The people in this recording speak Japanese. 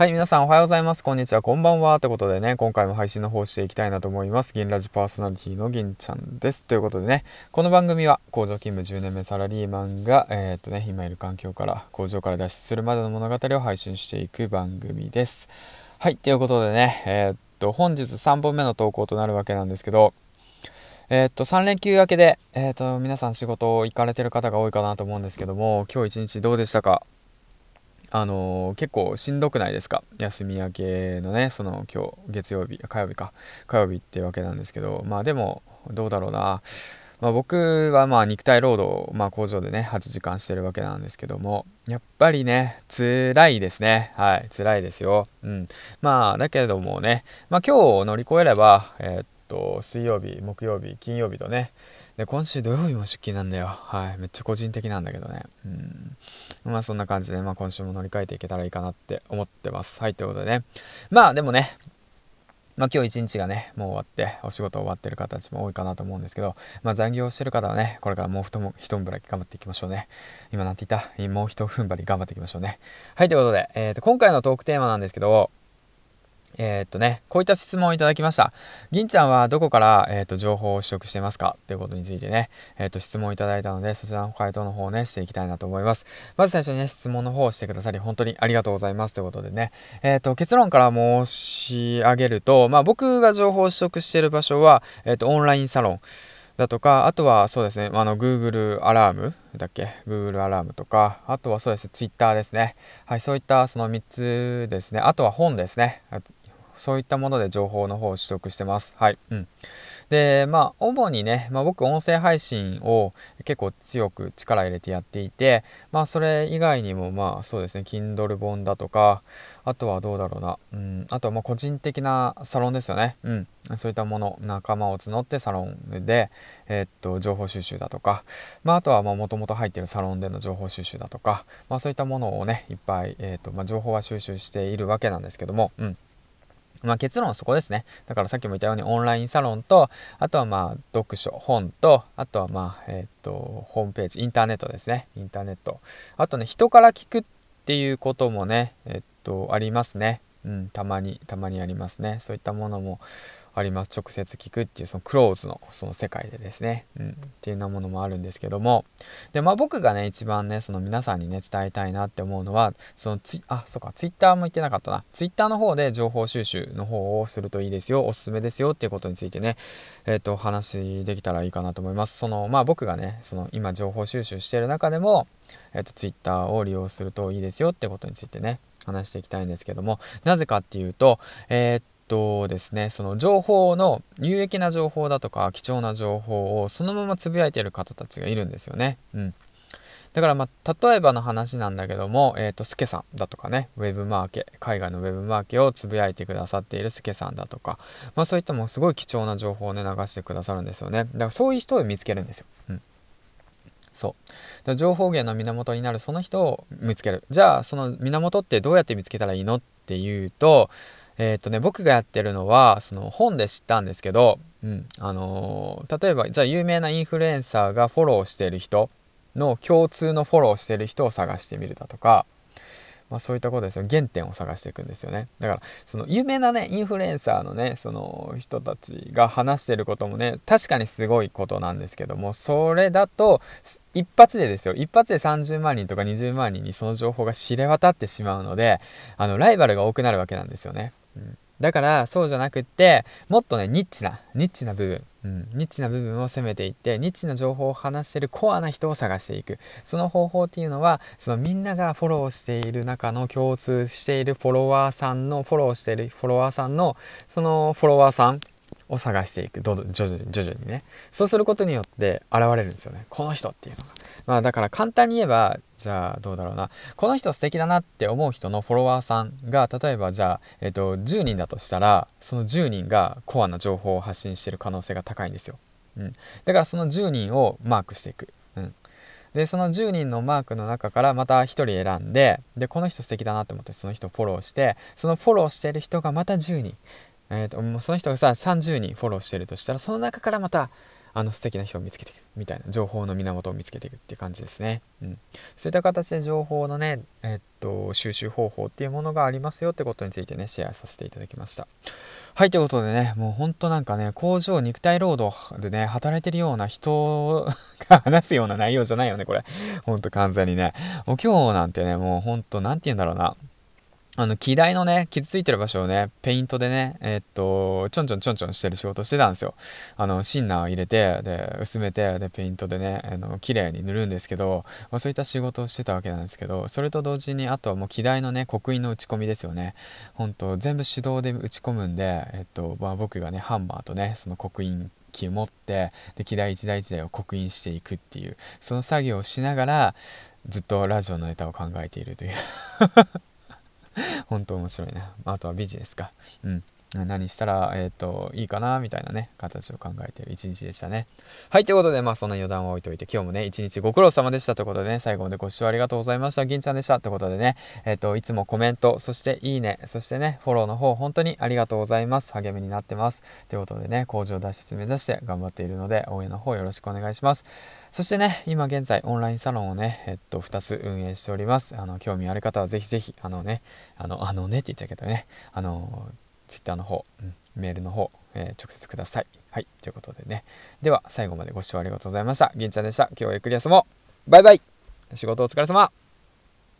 はい、皆さんおはようございます。こんにちは、こんばんは。ということでね、今回も配信の方していきたいなと思います。銀ラジパーソナリティの銀ちゃんです。ということでね、この番組は工場勤務10年目サラリーマンが、えー、っとね、今いる環境から工場から脱出するまでの物語を配信していく番組です。はい、ということでね、えー、っと、本日3本目の投稿となるわけなんですけど、えー、っと、3連休明けで、えっと、皆さん仕事行かれてる方が多いかなと思うんですけども、今日一日どうでしたか？あのー、結構しんどくないですか？休み明けのねその今日月曜日火曜日か。火曜日っていうわけなんですけどまあでもどうだろうな。まあ、僕はまあ肉体労働、まあ、工場でね8時間してるわけなんですけどもやっぱりね辛いですね。はい辛いですよ。うん。まあだけどもねまあ今日乗り越えればえー、っと水曜日木曜日金曜日とねで今週土曜日も出勤なんだよはいめっちゃ個人的なんだけどねうんまあそんな感じで、まあ、今週も乗り換えていけたらいいかなって思ってます。はい、ということでね。まあでもね、まあ今日一日がね、もう終わって、お仕事終わってる方たちも多いかなと思うんですけど、まあ残業してる方はね、これからもう一も一踏ん張り頑張っていきましょうね。今なんて言った？もう一踏ん張り頑張っていきましょうね。はい、ということで、えっ、ー、と、今回のトークテーマなんですけど、えー、っとね、こういった質問をいただきました。銀ちゃんはどこから、えー、っと情報を取得してますかということについてね、えー、っと質問をいただいたので、そちらの回答の方をね、していきたいなと思います。まず最初にね、質問の方をしてくださり、本当にありがとうございますということでね、えっと、結論から申し上げると、まあ僕が情報を取得している場所は、えっと、オンラインサロン。だとか、あとはそうですね、あの、Google アラームだっけ ?Google アラームとか、あとはそうです、Twitter ですね。はい、そういったその3つですね。あとは本ですね。そういったもので情報の方を取得してます。はい。うん。で、まあ、主にね、まあ、僕、音声配信を結構強く力入れてやっていて、まあ、それ以外にも、まあ、そうですね、Kindle 本だとか、あとはどうだろうな、うん、あとはま個人的なサロンですよね。うん。そういったもの、仲間を募ってサロンで、えー、っと、情報収集だとか、まあ、あとはまあもともと入ってるサロンでの情報収集だとか、まあ、そういったものをね、いっぱい、えー、っと、まあ、情報は収集しているわけなんですけども、うん。まあ結論はそこですね。だからさっきも言ったようにオンラインサロンと、あとはまあ読書、本と、あとはまあ、えっ、と、ホームページ、インターネットですね。インターネット。あとね、人から聞くっていうこともね、えっ、と、ありますね。うん、たまに、たまにありますね。そういったものも、あります。直接聞くっていうそのクローズのその世界でですね、うん、っていうようなものもあるんですけども、で、まあ僕がね、一番ね、その皆さんにね、伝えたいなって思うのは、そのツあ、そっか、ツイッターも言ってなかったな。ツイッターの方で情報収集の方をするといいですよ、おすすめですよっていうことについてね、えっ、ー、と、話できたらいいかなと思います。その、まあ僕がね、その今情報収集してる中でも、えっ、ー、と、ツイッターを利用するといいですよってことについてね、話していきたいんですけども、なぜかっていうと、えー、っとですね、その情報の有益な情報だとか貴重な情報をそのままつぶやいてる方たちがいるんですよね。うん。だからまあ、例えばの話なんだけども、えっ、ー、と、スケさんだとかね、ウェブマーケ、海外のウェブマーケをつぶやいてくださっているスケさんだとか、まあそういったもすごい貴重な情報をね、流してくださるんですよね。だからそういう人を見つけるんですよ。うん。そう。情報源の源になるその人を見つける。じゃあ、その源ってどうやって見つけたらいいの？っていうと、えっ、ー、とね、僕がやってるのは、その本で知ったんですけど、うん、あのー、例えば、じゃあ有名なインフルエンサーがフォローしてる人の共通のフォローしてる人を探してみるだとか、まあ、そういったことですよ。原点を探していくんですよね。だからその有名なねインフルエンサーのねその人たちが話してることもね確かにすごいことなんですけどもそれだと一発でですよ。一発で30万人とか20万人にその情報が知れ渡ってしまうのであのライバルが多くなるわけなんですよね。うん、だからそうじゃなくってもっとねニッチなニッチな部分、うん、ニッチな部分を攻めていってニッチな情報を話してるコアな人を探していく。その方法っていうのはそのみんながフォローしている中の共通しているフォロワーさんのフォローしているフォロワーさんのそのフォロワーさんを探していく徐々に徐々にね。そうすることによって現れるんですよね。この人っていうのが。まあだから簡単に言えばじゃあどうだろうな。この人素敵だなって思う人のフォロワーさんが例えばじゃあ、えっと、10人だとしたらその10人がコアな情報を発信してる可能性が高いんですよ、うん、だからその10人をマークしていく、うん、でその10人のマークの中からまた1人選んででこの人素敵だなって思ってその人フォローしてそのフォローしてる人がまた10人。えーともう、その人がさ30人フォローしてるとしたらその中からまたあの素敵な人を見つけていくみたいな情報の源を見つけていくっていう感じですね。うん、そういった形で情報のね、えっと、収集方法っていうものがありますよってことについてね、シェアさせていただきました。はい、ということでね、もうほんとなんかね、工場肉体労働でね、働いてるような人が話すような内容じゃないよね、これ。ほんと完全にね。もう今日なんてね、もうほんと、なんて言うんだろうな。あの、機台のね、傷ついてる場所をね、ペイントでね、えー、っと、ちょんちょんちょんちょんしてる仕事してたんですよ。あの、シンナーを入れて、で、薄めて、で、ペイントでね、あの、綺麗に塗るんですけど、まあ、そういった仕事をしてたわけなんですけど、それと同時に、あとはもう機台のね、刻印の打ち込みですよね。ほんと、全部手動で打ち込むんで、えっと、まあ、僕がね、ハンマーとね、その刻印機を持ってで機台一台一台を刻印していくっていうその作業をしながらずっとラジオのネタを考えているという本当面白いな。あとはビジネスか。うん。何したら、えっ、ー、と、いいかな、みたいなね、形を考えている一日でしたね。はい、ということで、まあ、そんな余談を置いといて、今日もね、一日ご苦労様でしたということでね、最後までご視聴ありがとうございました。銀ちゃんでしたということでね、えっ、ー、と、いつもコメント、そしていいね、そしてね、フォローの方、本当にありがとうございます。励みになってます。ということでね、工場脱出目指して頑張っているので、応援の方よろしくお願いします。そしてね、今現在オンラインサロンをね、えっと、2つ運営しております。あの、興味ある方はぜひぜひ、あのね、あの、あのねって言っちゃうけどね、あの、Twitter の方、うん、メールの方、えー、直接ください。はい、ということでね。では、最後までご視聴ありがとうございました。銀ちゃんでした。今日はゆっくり休もう。バイバイ仕事お疲れ様